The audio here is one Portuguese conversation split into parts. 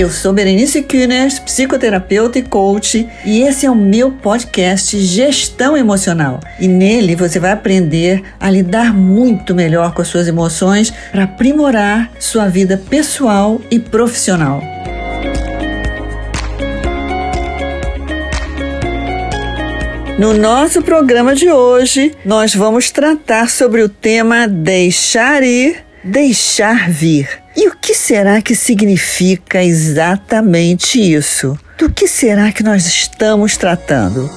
Eu sou Berenice Kühners, psicoterapeuta e coach, e esse é o meu podcast Gestão Emocional. E nele você vai aprender a lidar muito melhor com as suas emoções para aprimorar sua vida pessoal e profissional. No nosso programa de hoje, nós vamos tratar sobre o tema deixar ir, deixar vir. E o que será que significa exatamente isso? Do que será que nós estamos tratando?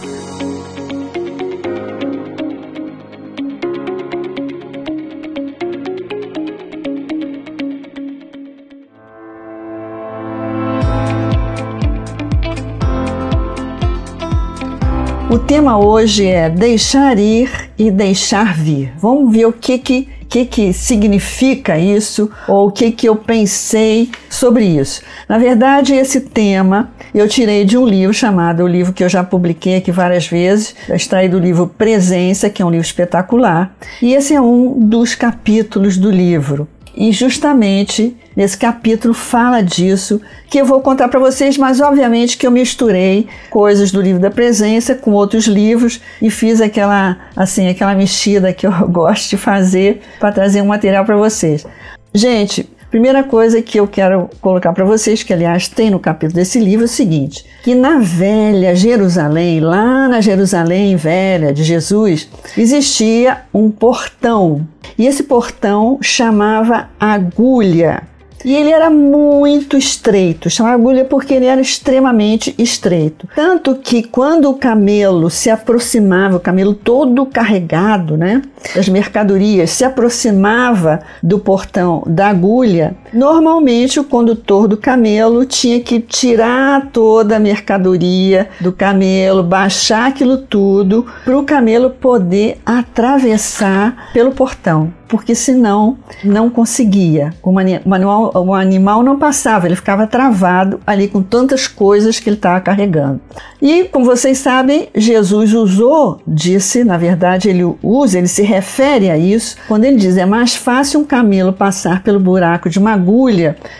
Tema hoje é deixar ir e deixar vir. Vamos ver o que que que, que significa isso ou o que, que eu pensei sobre isso. Na verdade, esse tema eu tirei de um livro chamado, o livro que eu já publiquei aqui várias vezes, extraí do livro Presença, que é um livro espetacular, e esse é um dos capítulos do livro. E justamente nesse capítulo fala disso, que eu vou contar para vocês, mas obviamente que eu misturei coisas do livro da presença com outros livros e fiz aquela assim, aquela mexida que eu gosto de fazer para trazer um material para vocês. Gente, Primeira coisa que eu quero colocar para vocês, que aliás tem no capítulo desse livro, é o seguinte: que na velha Jerusalém, lá na Jerusalém velha de Jesus, existia um portão. E esse portão chamava agulha. E ele era muito estreito, chamava agulha porque ele era extremamente estreito. Tanto que quando o camelo se aproximava, o camelo todo carregado, né, das mercadorias, se aproximava do portão da agulha, normalmente o condutor do camelo tinha que tirar toda a mercadoria do camelo, baixar aquilo tudo, para o camelo poder atravessar pelo portão porque senão não conseguia. O, manual, o animal não passava, ele ficava travado ali com tantas coisas que ele estava carregando. E, como vocês sabem, Jesus usou, disse, na verdade, ele usa, ele se refere a isso, quando ele diz: é mais fácil um camelo passar pelo buraco de uma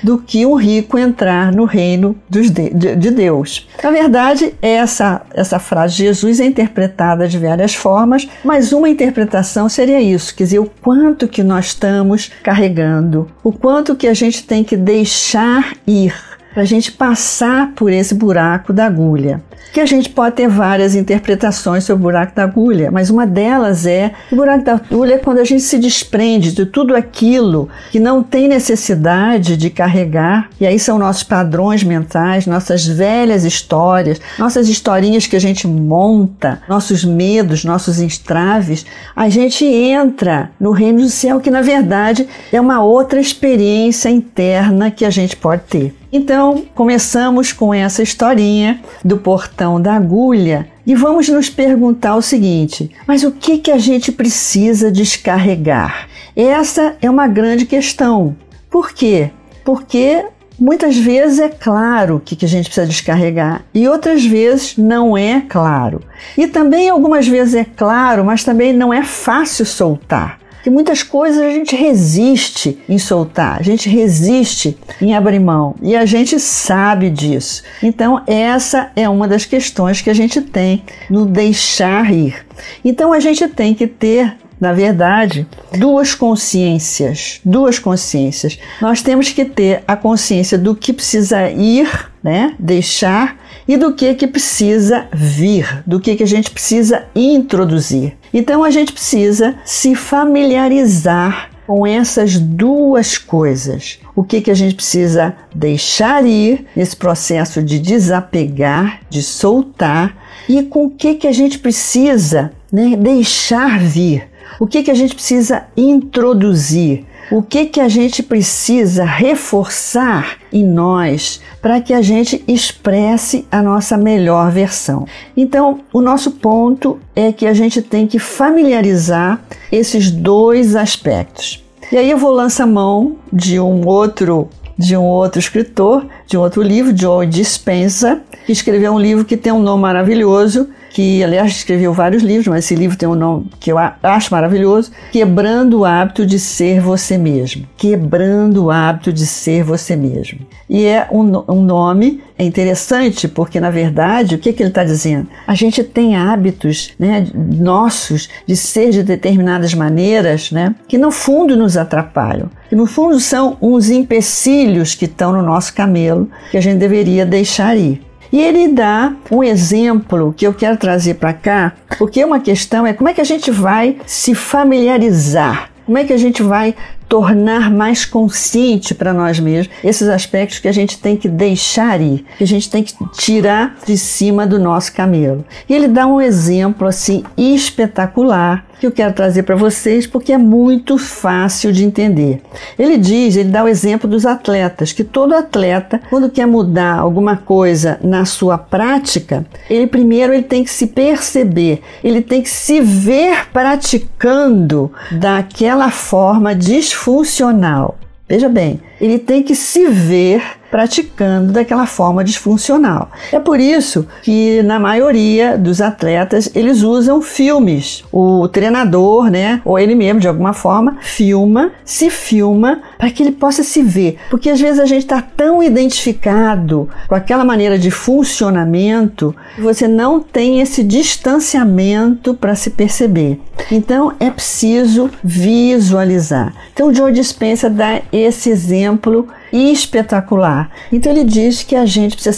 do que um rico entrar no reino de, de Deus. Na verdade, essa, essa frase de Jesus é interpretada de várias formas, mas uma interpretação seria isso: quer dizer, o quanto que nós estamos carregando, o quanto que a gente tem que deixar ir para a gente passar por esse buraco da agulha. Que a gente pode ter várias interpretações sobre o buraco da agulha, mas uma delas é o buraco da agulha é quando a gente se desprende de tudo aquilo que não tem necessidade de carregar, e aí são nossos padrões mentais, nossas velhas histórias, nossas historinhas que a gente monta, nossos medos, nossos entraves, a gente entra no reino do céu, que na verdade é uma outra experiência interna que a gente pode ter. Então, começamos com essa historinha do portão da agulha e vamos nos perguntar o seguinte: mas o que, que a gente precisa descarregar? Essa é uma grande questão. Por quê? Porque muitas vezes é claro o que, que a gente precisa descarregar e outras vezes não é claro. E também algumas vezes é claro, mas também não é fácil soltar que muitas coisas a gente resiste em soltar, a gente resiste em abrir mão e a gente sabe disso. Então, essa é uma das questões que a gente tem no deixar ir. Então, a gente tem que ter na verdade, duas consciências, duas consciências. Nós temos que ter a consciência do que precisa ir, né, deixar e do que que precisa vir, do que que a gente precisa introduzir. Então a gente precisa se familiarizar com essas duas coisas. O que, que a gente precisa deixar ir nesse processo de desapegar, de soltar, e com o que, que a gente precisa né, deixar vir. O que, que a gente precisa introduzir? O que, que a gente precisa reforçar em nós para que a gente expresse a nossa melhor versão? Então, o nosso ponto é que a gente tem que familiarizar esses dois aspectos. E aí eu vou lançar mão de um outro de um outro escritor, de um outro livro, Joe Dispenza, que escreveu um livro que tem um nome maravilhoso, que aliás escreveu vários livros, mas esse livro tem um nome que eu acho maravilhoso: Quebrando o hábito de ser você mesmo. Quebrando o hábito de ser você mesmo. E é um, um nome é interessante porque, na verdade, o que, que ele está dizendo? A gente tem hábitos né, nossos de ser de determinadas maneiras né, que, no fundo, nos atrapalham. Que, no fundo, são uns empecilhos que estão no nosso camelo que a gente deveria deixar ir. E ele dá um exemplo que eu quero trazer para cá, porque uma questão é como é que a gente vai se familiarizar, como é que a gente vai tornar mais consciente para nós mesmos esses aspectos que a gente tem que deixar ir, que a gente tem que tirar de cima do nosso camelo. E ele dá um exemplo assim espetacular que eu quero trazer para vocês porque é muito fácil de entender. Ele diz, ele dá o exemplo dos atletas, que todo atleta, quando quer mudar alguma coisa na sua prática, ele primeiro ele tem que se perceber, ele tem que se ver praticando daquela forma disfuncional. Veja bem, ele tem que se ver praticando daquela forma disfuncional. É por isso que na maioria dos atletas eles usam filmes. O treinador, né, ou ele mesmo de alguma forma, filma, se filma para que ele possa se ver, porque às vezes a gente está tão identificado com aquela maneira de funcionamento, você não tem esse distanciamento para se perceber. Então é preciso visualizar. Então Joe Dispenza dá esse exemplo espetacular. Então ele diz que a gente precisa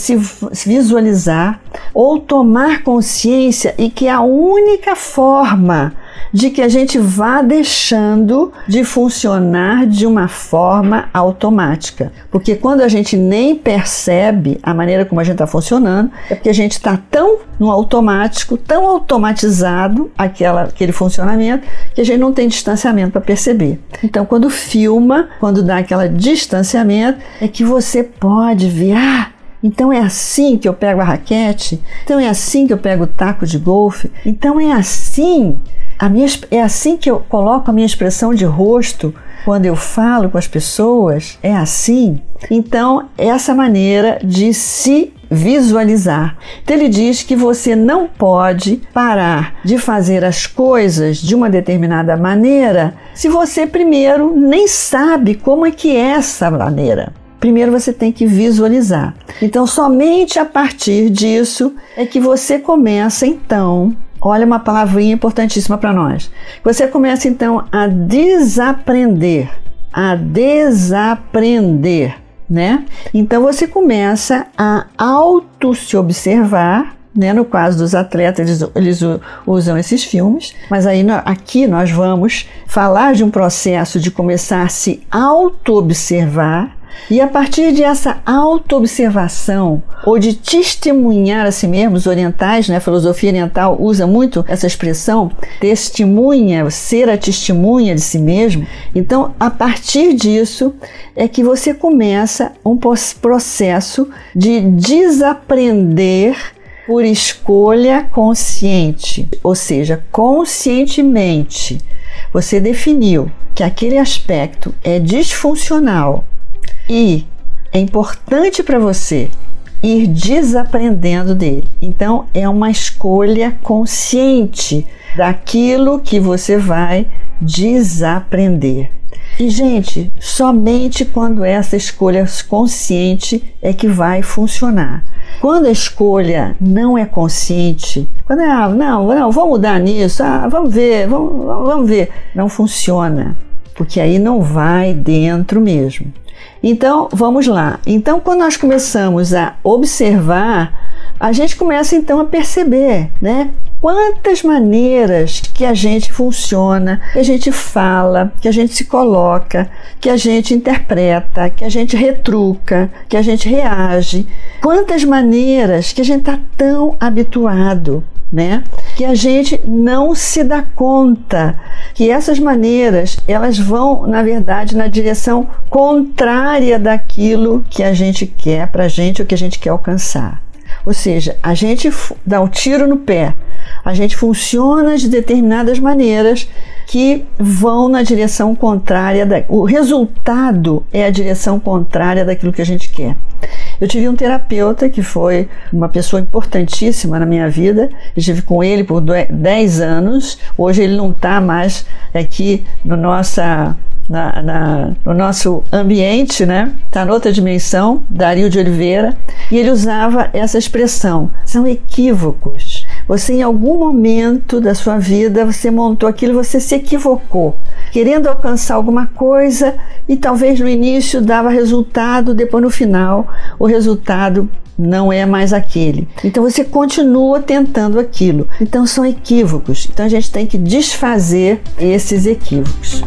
se visualizar ou tomar consciência e que a única forma de que a gente vá deixando de funcionar de uma forma automática. Porque quando a gente nem percebe a maneira como a gente está funcionando, é porque a gente está tão no automático, tão automatizado aquela, aquele funcionamento, que a gente não tem distanciamento para perceber. Então, quando filma, quando dá aquele distanciamento, é que você pode ver, ah, então é assim que eu pego a raquete? Então é assim que eu pego o taco de golfe? Então é assim a minha, é assim que eu coloco a minha expressão de rosto quando eu falo com as pessoas? É assim? Então, essa maneira de se visualizar. Então, ele diz que você não pode parar de fazer as coisas de uma determinada maneira se você primeiro nem sabe como é que é essa maneira. Primeiro você tem que visualizar. Então, somente a partir disso é que você começa então Olha uma palavrinha importantíssima para nós. Você começa então a desaprender, a desaprender, né? Então você começa a auto se observar, né? No caso dos atletas, eles, eles usam esses filmes, mas aí aqui nós vamos falar de um processo de começar a se auto-observar e a partir dessa autoobservação ou de testemunhar a si mesmo, os orientais, né, a filosofia oriental usa muito essa expressão, testemunha, ser a testemunha de si mesmo. Então, a partir disso é que você começa um processo de desaprender por escolha consciente, ou seja, conscientemente. Você definiu que aquele aspecto é disfuncional e é importante para você ir desaprendendo dele. Então, é uma escolha consciente daquilo que você vai desaprender. E, gente, somente quando essa escolha consciente é que vai funcionar. Quando a escolha não é consciente, quando é, ah, não, não, vamos mudar nisso, ah, vamos ver, vamos, vamos ver, não funciona, porque aí não vai dentro mesmo. Então, vamos lá. Então, quando nós começamos a observar, a gente começa então a perceber, né? Quantas maneiras que a gente funciona, que a gente fala, que a gente se coloca, que a gente interpreta, que a gente retruca, que a gente reage. Quantas maneiras que a gente está tão habituado né? Que a gente não se dá conta que essas maneiras elas vão, na verdade, na direção contrária daquilo que a gente quer para a gente, o que a gente quer alcançar. Ou seja, a gente dá um tiro no pé, a gente funciona de determinadas maneiras que vão na direção contrária, da, o resultado é a direção contrária daquilo que a gente quer. Eu tive um terapeuta que foi uma pessoa importantíssima na minha vida. Estive com ele por 10 anos. Hoje ele não está mais aqui no nossa na, na, no nosso ambiente, né? Está noutra dimensão, Dario de Oliveira, e ele usava essa expressão: são equívocos. Você, em algum momento da sua vida, você montou aquilo, você se equivocou, querendo alcançar alguma coisa e talvez no início dava resultado, depois no final o resultado não é mais aquele. Então você continua tentando aquilo. Então são equívocos. Então a gente tem que desfazer esses equívocos.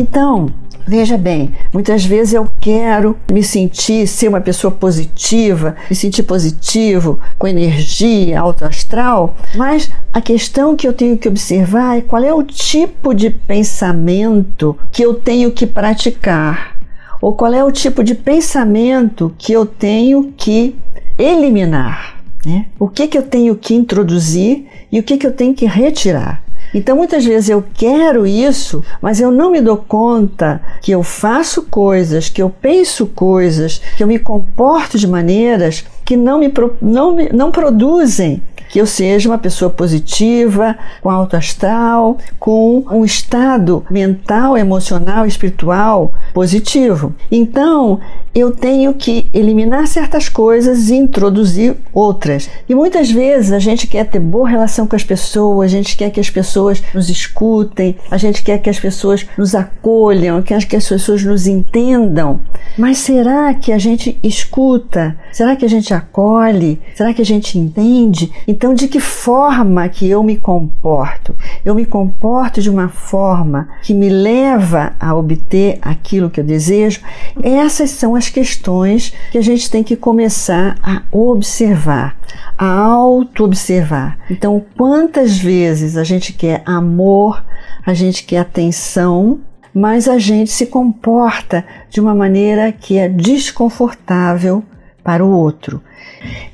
Então, Veja bem, muitas vezes eu quero me sentir, ser uma pessoa positiva, me sentir positivo, com energia, alto astral, mas a questão que eu tenho que observar é qual é o tipo de pensamento que eu tenho que praticar, ou qual é o tipo de pensamento que eu tenho que eliminar. Né? O que, que eu tenho que introduzir e o que, que eu tenho que retirar. Então muitas vezes eu quero isso, mas eu não me dou conta que eu faço coisas, que eu penso coisas, que eu me comporto de maneiras que não me, não, me, não produzem que eu seja uma pessoa positiva, com alto astral, com um estado mental, emocional, espiritual positivo. Então, eu tenho que eliminar certas coisas e introduzir outras. E muitas vezes a gente quer ter boa relação com as pessoas, a gente quer que as pessoas nos escutem, a gente quer que as pessoas nos acolham, que as pessoas nos entendam. Mas será que a gente escuta? Será que a gente acolhe? Será que a gente entende? Então, de que forma que eu me comporto? Eu me comporto de uma forma que me leva a obter aquilo que eu desejo? Essas são as questões que a gente tem que começar a observar, a auto-observar. Então, quantas vezes a gente quer amor, a gente quer atenção, mas a gente se comporta de uma maneira que é desconfortável para o outro.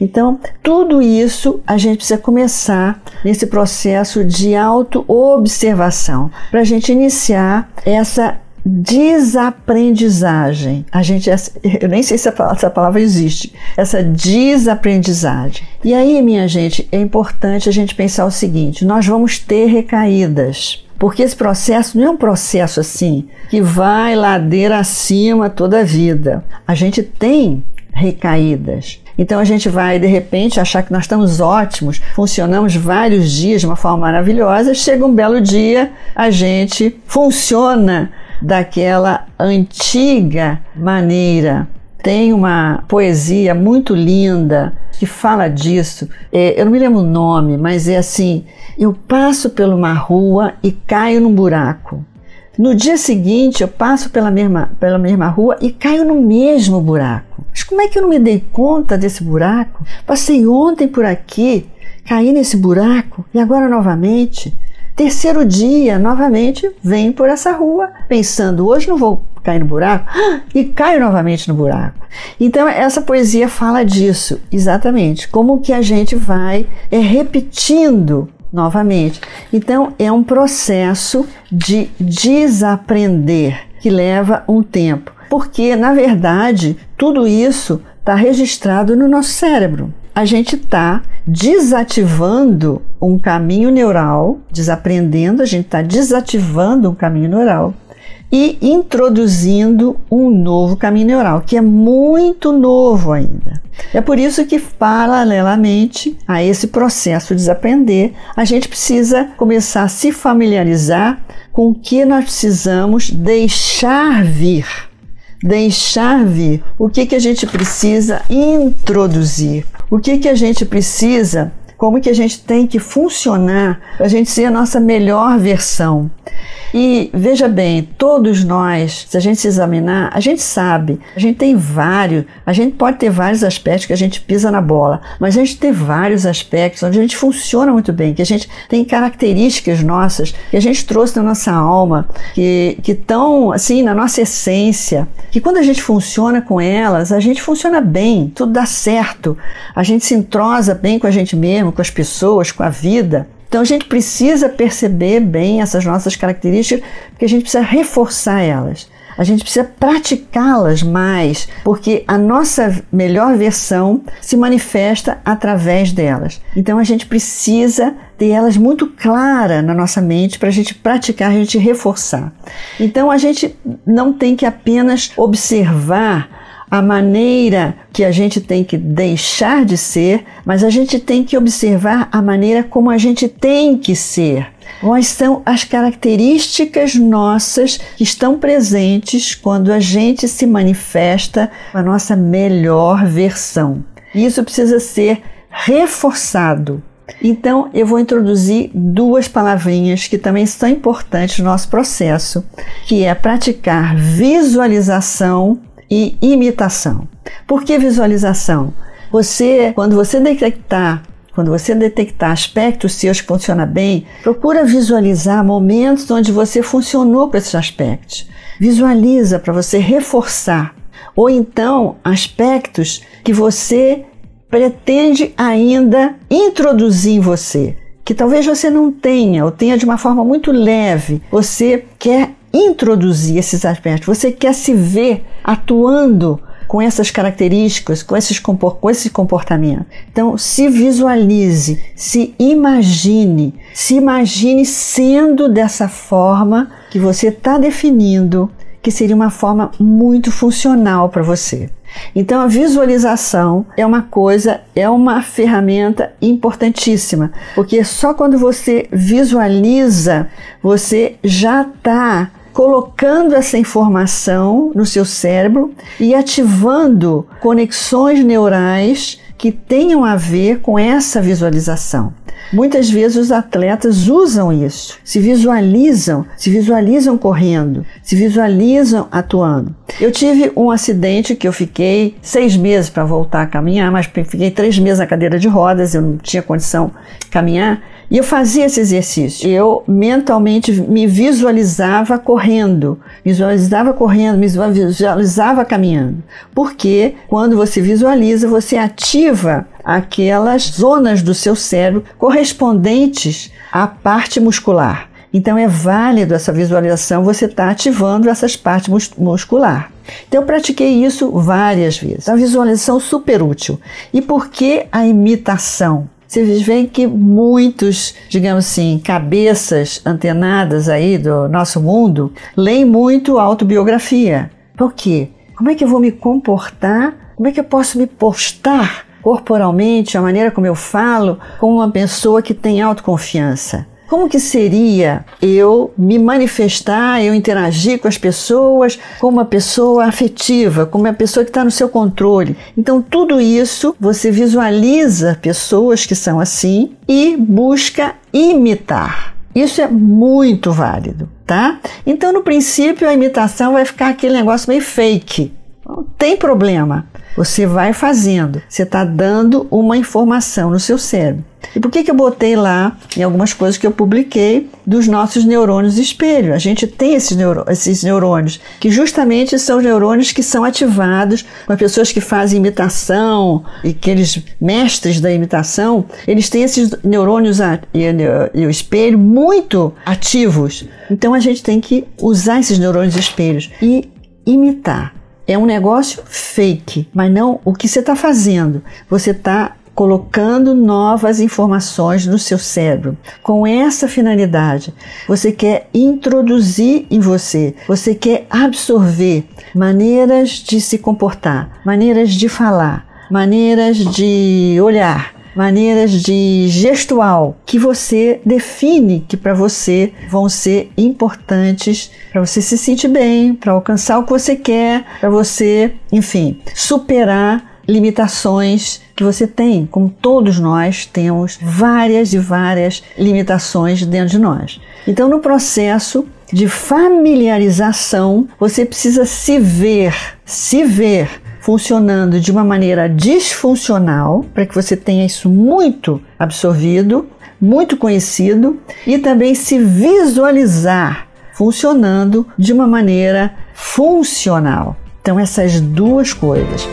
Então, tudo isso a gente precisa começar nesse processo de auto-observação para a gente iniciar essa desaprendizagem. A gente, eu nem sei se essa palavra existe, essa desaprendizagem. E aí, minha gente, é importante a gente pensar o seguinte: nós vamos ter recaídas. Porque esse processo não é um processo assim que vai ladeira acima toda a vida. A gente tem recaídas. Então a gente vai de repente achar que nós estamos ótimos, funcionamos vários dias de uma forma maravilhosa, chega um belo dia, a gente funciona daquela antiga maneira. Tem uma poesia muito linda que fala disso. É, eu não me lembro o nome, mas é assim: eu passo por uma rua e caio num buraco. No dia seguinte, eu passo pela mesma, pela mesma rua e caio no mesmo buraco. Mas como é que eu não me dei conta desse buraco? Passei ontem por aqui, caí nesse buraco e agora novamente. Terceiro dia, novamente, venho por essa rua, pensando, hoje não vou cair no buraco, e caio novamente no buraco. Então, essa poesia fala disso, exatamente, como que a gente vai é, repetindo novamente. Então, é um processo de desaprender que leva um tempo, porque, na verdade, tudo isso está registrado no nosso cérebro a gente está desativando um caminho neural, desaprendendo, a gente está desativando um caminho neural e introduzindo um novo caminho neural, que é muito novo ainda. É por isso que, paralelamente a esse processo de desaprender, a gente precisa começar a se familiarizar com o que nós precisamos deixar vir deixar vir, o que, que a gente precisa introduzir, o que, que a gente precisa, como que a gente tem que funcionar para a gente ser a nossa melhor versão. E veja bem, todos nós, se a gente se examinar, a gente sabe, a gente tem vários, a gente pode ter vários aspectos que a gente pisa na bola, mas a gente tem vários aspectos onde a gente funciona muito bem, que a gente tem características nossas, que a gente trouxe na nossa alma, que estão assim na nossa essência, que quando a gente funciona com elas, a gente funciona bem, tudo dá certo, a gente se entrosa bem com a gente mesmo, com as pessoas, com a vida. Então a gente precisa perceber bem essas nossas características, porque a gente precisa reforçar elas. A gente precisa praticá-las mais, porque a nossa melhor versão se manifesta através delas. Então a gente precisa ter elas muito claras na nossa mente para a gente praticar, a gente reforçar. Então a gente não tem que apenas observar a maneira que a gente tem que deixar de ser, mas a gente tem que observar a maneira como a gente tem que ser. Quais são as características nossas que estão presentes quando a gente se manifesta a nossa melhor versão? Isso precisa ser reforçado. Então, eu vou introduzir duas palavrinhas que também são importantes no nosso processo, que é praticar visualização e imitação. Por que visualização? Você, quando você detectar quando você detectar aspectos seus que funcionam bem, procura visualizar momentos onde você funcionou com esses aspectos. Visualiza para você reforçar. Ou então aspectos que você pretende ainda introduzir em você, que talvez você não tenha, ou tenha de uma forma muito leve. Você quer introduzir esses aspectos, você quer se ver atuando com essas características, com, esses, com esse comportamento. Então, se visualize, se imagine, se imagine sendo dessa forma que você está definindo, que seria uma forma muito funcional para você. Então, a visualização é uma coisa, é uma ferramenta importantíssima, porque só quando você visualiza, você já está colocando essa informação no seu cérebro e ativando conexões neurais que tenham a ver com essa visualização. Muitas vezes os atletas usam isso, se visualizam, se visualizam correndo, se visualizam atuando. Eu tive um acidente que eu fiquei seis meses para voltar a caminhar, mas fiquei três meses na cadeira de rodas, eu não tinha condição de caminhar. E eu fazia esse exercício. Eu mentalmente me visualizava correndo, visualizava correndo, me visualizava caminhando. Porque quando você visualiza, você ativa aquelas zonas do seu cérebro correspondentes à parte muscular. Então é válido essa visualização, você está ativando essas partes mus muscular. Então eu pratiquei isso várias vezes. A visualização super útil. E por que a imitação? Vocês veem que muitos, digamos assim, cabeças antenadas aí do nosso mundo leem muito autobiografia. Por quê? Como é que eu vou me comportar? Como é que eu posso me postar corporalmente, a maneira como eu falo, como uma pessoa que tem autoconfiança? Como que seria eu me manifestar, eu interagir com as pessoas como uma pessoa afetiva, como uma pessoa que está no seu controle? Então, tudo isso você visualiza pessoas que são assim e busca imitar. Isso é muito válido, tá? Então, no princípio, a imitação vai ficar aquele negócio meio fake. Não tem problema. Você vai fazendo, você está dando uma informação no seu cérebro. E por que, que eu botei lá em algumas coisas que eu publiquei dos nossos neurônios espelho? A gente tem esses, neuro, esses neurônios, que justamente são neurônios que são ativados com pessoas que fazem imitação e aqueles mestres da imitação, eles têm esses neurônios e, e o espelho muito ativos. Então a gente tem que usar esses neurônios espelhos e imitar. É um negócio fake, mas não o que você está fazendo. Você está colocando novas informações no seu cérebro. Com essa finalidade, você quer introduzir em você, você quer absorver maneiras de se comportar, maneiras de falar, maneiras de olhar, maneiras de gestual que você define que para você vão ser importantes para você se sentir bem, para alcançar o que você quer, para você, enfim, superar limitações que você tem, como todos nós temos várias e várias limitações dentro de nós. Então, no processo de familiarização, você precisa se ver, se ver funcionando de uma maneira disfuncional, para que você tenha isso muito absorvido, muito conhecido, e também se visualizar funcionando de uma maneira funcional. Então, essas duas coisas.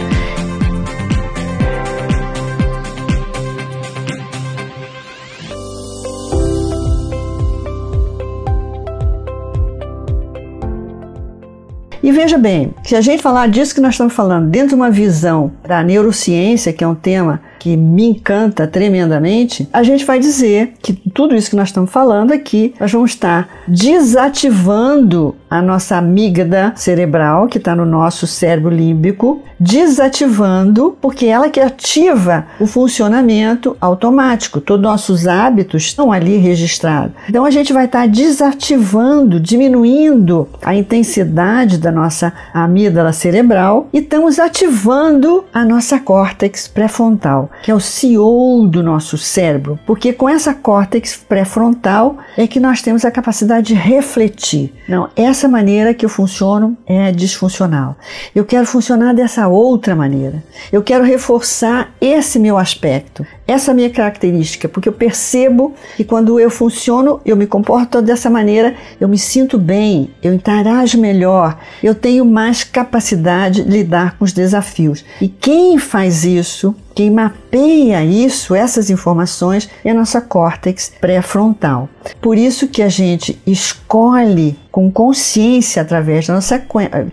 E veja bem, se a gente falar disso que nós estamos falando dentro de uma visão da neurociência, que é um tema que me encanta tremendamente, a gente vai dizer que tudo isso que nós estamos falando aqui, nós vamos estar desativando a nossa amígdala cerebral, que está no nosso cérebro límbico, desativando, porque ela que ativa o funcionamento automático. Todos os nossos hábitos estão ali registrados. Então a gente vai estar desativando, diminuindo a intensidade da nossa amígdala cerebral e estamos ativando a nossa córtex pré-frontal que é o CEO do nosso cérebro, porque com essa córtex pré-frontal é que nós temos a capacidade de refletir. Não, essa maneira que eu funciono é disfuncional. Eu quero funcionar dessa outra maneira. Eu quero reforçar esse meu aspecto, essa minha característica, porque eu percebo que quando eu funciono, eu me comporto dessa maneira, eu me sinto bem, eu interajo melhor, eu tenho mais capacidade de lidar com os desafios. E quem faz isso quem mapeia isso, essas informações, é a nossa córtex pré-frontal. Por isso que a gente escolhe com consciência através da nossa,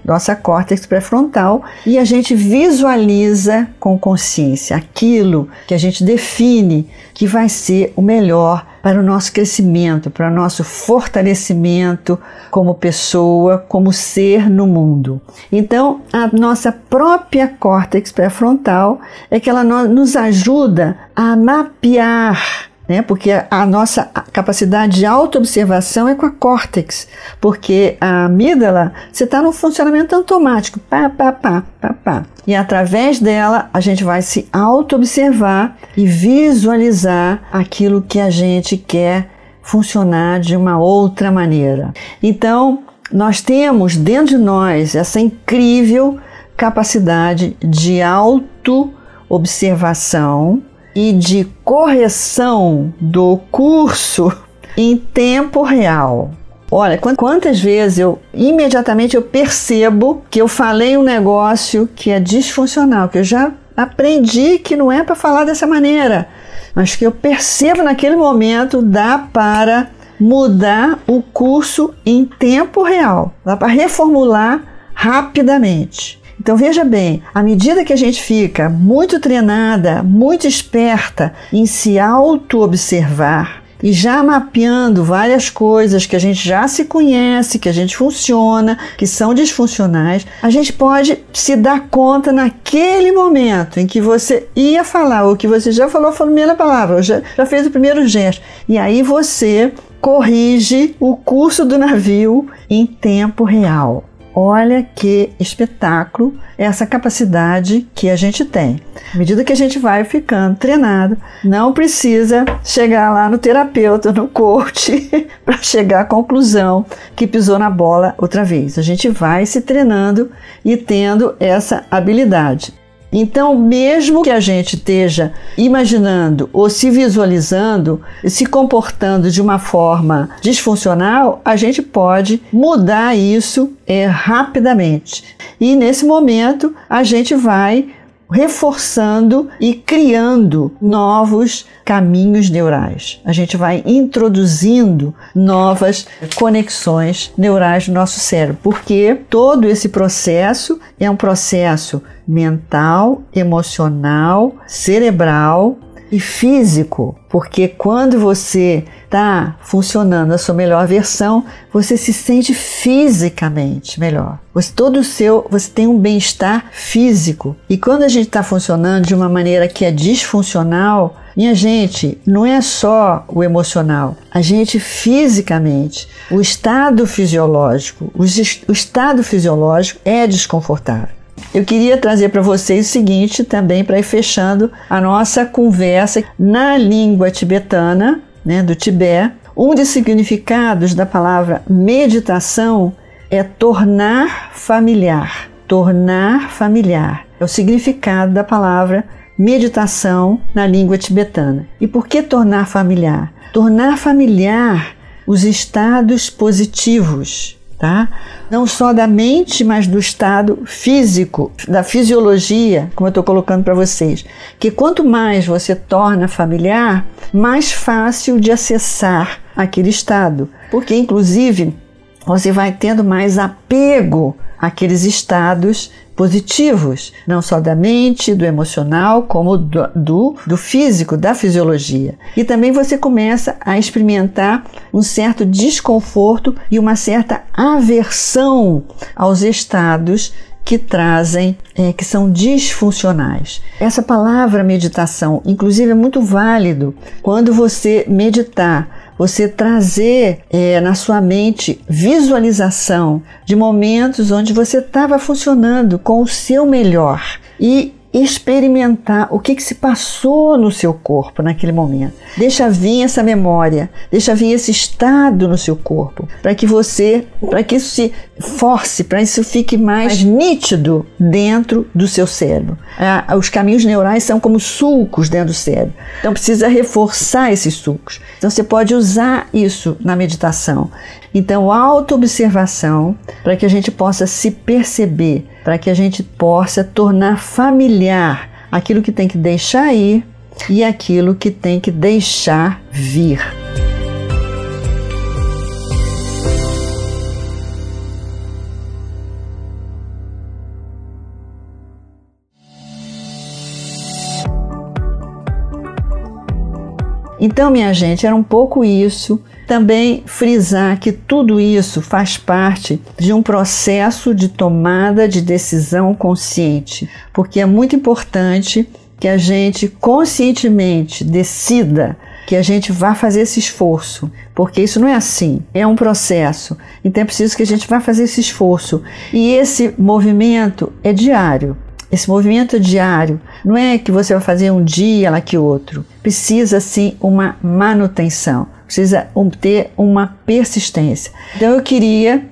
nossa córtex pré-frontal e a gente visualiza com consciência aquilo que a gente define que vai ser o melhor para o nosso crescimento, para o nosso fortalecimento como pessoa, como ser no mundo. Então, a nossa própria córtex pré-frontal é que ela nos ajuda a mapear né? Porque a nossa capacidade de autoobservação é com a córtex, porque a amígdala, você está no funcionamento automático, pá, pá, pá, pá, pá. E através dela, a gente vai se autoobservar e visualizar aquilo que a gente quer funcionar de uma outra maneira. Então, nós temos dentro de nós essa incrível capacidade de auto-observação e de correção do curso em tempo real. Olha, quantas vezes eu imediatamente eu percebo que eu falei um negócio que é disfuncional, que eu já aprendi que não é para falar dessa maneira, mas que eu percebo naquele momento dá para mudar o curso em tempo real, dá para reformular rapidamente. Então veja bem, à medida que a gente fica muito treinada, muito esperta em se auto-observar, e já mapeando várias coisas que a gente já se conhece, que a gente funciona, que são disfuncionais, a gente pode se dar conta naquele momento em que você ia falar, ou que você já falou a primeira palavra, ou já, já fez o primeiro gesto, e aí você corrige o curso do navio em tempo real. Olha que espetáculo essa capacidade que a gente tem. À medida que a gente vai ficando treinado, não precisa chegar lá no terapeuta, no coach, para chegar à conclusão que pisou na bola outra vez. A gente vai se treinando e tendo essa habilidade. Então, mesmo que a gente esteja imaginando ou se visualizando, se comportando de uma forma disfuncional, a gente pode mudar isso é, rapidamente. E nesse momento, a gente vai reforçando e criando novos caminhos neurais. A gente vai introduzindo novas conexões neurais no nosso cérebro, porque todo esse processo é um processo mental, emocional, cerebral e físico, porque quando você está funcionando a sua melhor versão, você se sente fisicamente melhor. Você todo o seu, você tem um bem-estar físico. E quando a gente está funcionando de uma maneira que é disfuncional, minha gente, não é só o emocional, a gente fisicamente, o estado fisiológico, o, o estado fisiológico é desconfortável. eu queria trazer para vocês o seguinte também para ir fechando a nossa conversa na língua tibetana, né, do Tibete. Um dos significados da palavra meditação é tornar familiar. Tornar familiar é o significado da palavra meditação na língua tibetana. E por que tornar familiar? Tornar familiar os estados positivos, tá? Não só da mente, mas do estado físico, da fisiologia, como eu estou colocando para vocês. Que quanto mais você torna familiar, mais fácil de acessar aquele estado, porque inclusive você vai tendo mais apego àqueles estados positivos, não só da mente, do emocional, como do, do, do, físico, da fisiologia. E também você começa a experimentar um certo desconforto e uma certa aversão aos estados que trazem, é, que são disfuncionais. Essa palavra meditação, inclusive, é muito válido quando você meditar você trazer é, na sua mente visualização de momentos onde você estava funcionando com o seu melhor e experimentar o que, que se passou no seu corpo naquele momento. Deixa vir essa memória, deixa vir esse estado no seu corpo, para que você, para que isso se force, para isso fique mais nítido dentro do seu cérebro. Ah, os caminhos neurais são como sulcos dentro do cérebro, então precisa reforçar esses sulcos. Então você pode usar isso na meditação. Então, autoobservação para que a gente possa se perceber, para que a gente possa tornar familiar aquilo que tem que deixar ir e aquilo que tem que deixar vir. Então, minha gente, era um pouco isso também frisar que tudo isso faz parte de um processo de tomada de decisão consciente, porque é muito importante que a gente conscientemente decida que a gente vá fazer esse esforço, porque isso não é assim, é um processo. Então é preciso que a gente vá fazer esse esforço. E esse movimento é diário. Esse movimento diário não é que você vai fazer um dia lá que outro. Precisa sim uma manutenção precisa ter uma persistência. Então eu queria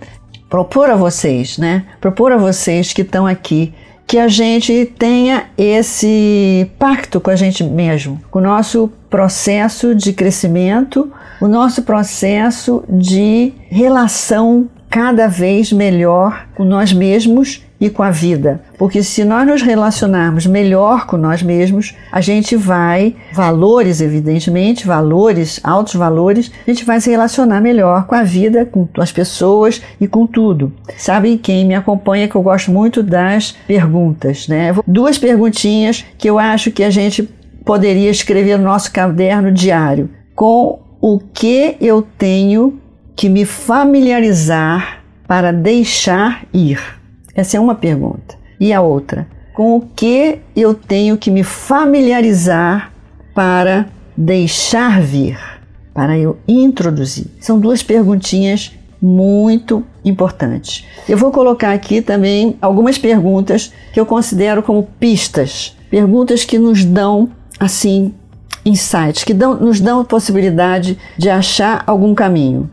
propor a vocês, né? Propor a vocês que estão aqui que a gente tenha esse pacto com a gente mesmo, com o nosso processo de crescimento, o nosso processo de relação cada vez melhor com nós mesmos e com a vida. Porque se nós nos relacionarmos melhor com nós mesmos, a gente vai, valores, evidentemente, valores, altos valores, a gente vai se relacionar melhor com a vida, com as pessoas e com tudo. Sabe quem me acompanha que eu gosto muito das perguntas, né? Duas perguntinhas que eu acho que a gente poderia escrever no nosso caderno diário. Com o que eu tenho que me familiarizar para deixar ir? Essa é uma pergunta. E a outra, com o que eu tenho que me familiarizar para deixar vir, para eu introduzir? São duas perguntinhas muito importantes. Eu vou colocar aqui também algumas perguntas que eu considero como pistas, perguntas que nos dão assim insights, que dão, nos dão a possibilidade de achar algum caminho.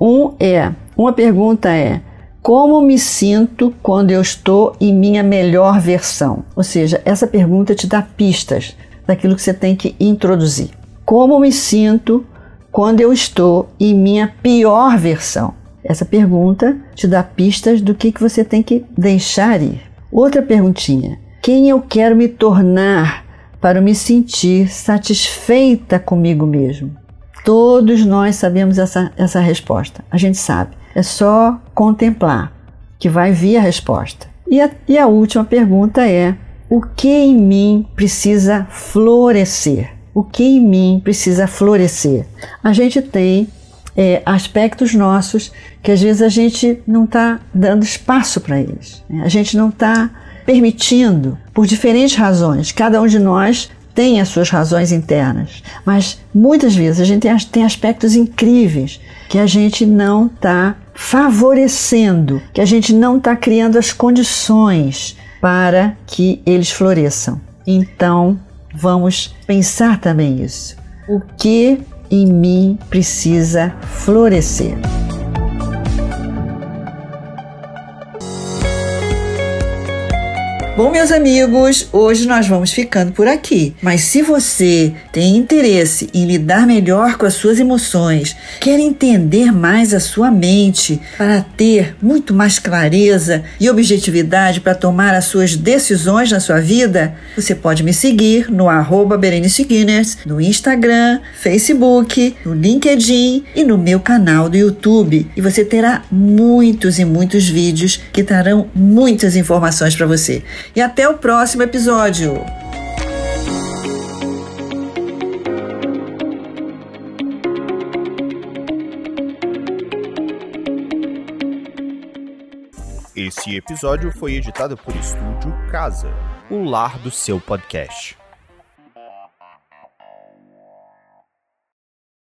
Um é, uma pergunta é: como me sinto quando eu estou em minha melhor versão? Ou seja, essa pergunta te dá pistas daquilo que você tem que introduzir. Como me sinto quando eu estou em minha pior versão? Essa pergunta te dá pistas do que, que você tem que deixar ir. Outra perguntinha: quem eu quero me tornar para me sentir satisfeita comigo mesmo? Todos nós sabemos essa, essa resposta. A gente sabe. É só contemplar que vai vir a resposta. E a, e a última pergunta é: o que em mim precisa florescer? O que em mim precisa florescer? A gente tem é, aspectos nossos que às vezes a gente não está dando espaço para eles. Né? A gente não está permitindo, por diferentes razões. Cada um de nós tem as suas razões internas, mas muitas vezes a gente tem, aspectos incríveis que a gente não está favorecendo, que a gente não está criando as condições para que eles floresçam. Então, vamos pensar também isso. O que em mim precisa florescer? Bom, meus amigos, hoje nós vamos ficando por aqui. Mas se você tem interesse em lidar melhor com as suas emoções, quer entender mais a sua mente para ter muito mais clareza e objetividade para tomar as suas decisões na sua vida, você pode me seguir no arroba Berenice Guinness, no Instagram, Facebook, no LinkedIn e no meu canal do YouTube. E você terá muitos e muitos vídeos que trarão muitas informações para você e até o próximo episódio. Esse episódio foi editado por Estúdio Casa, o lar do seu podcast.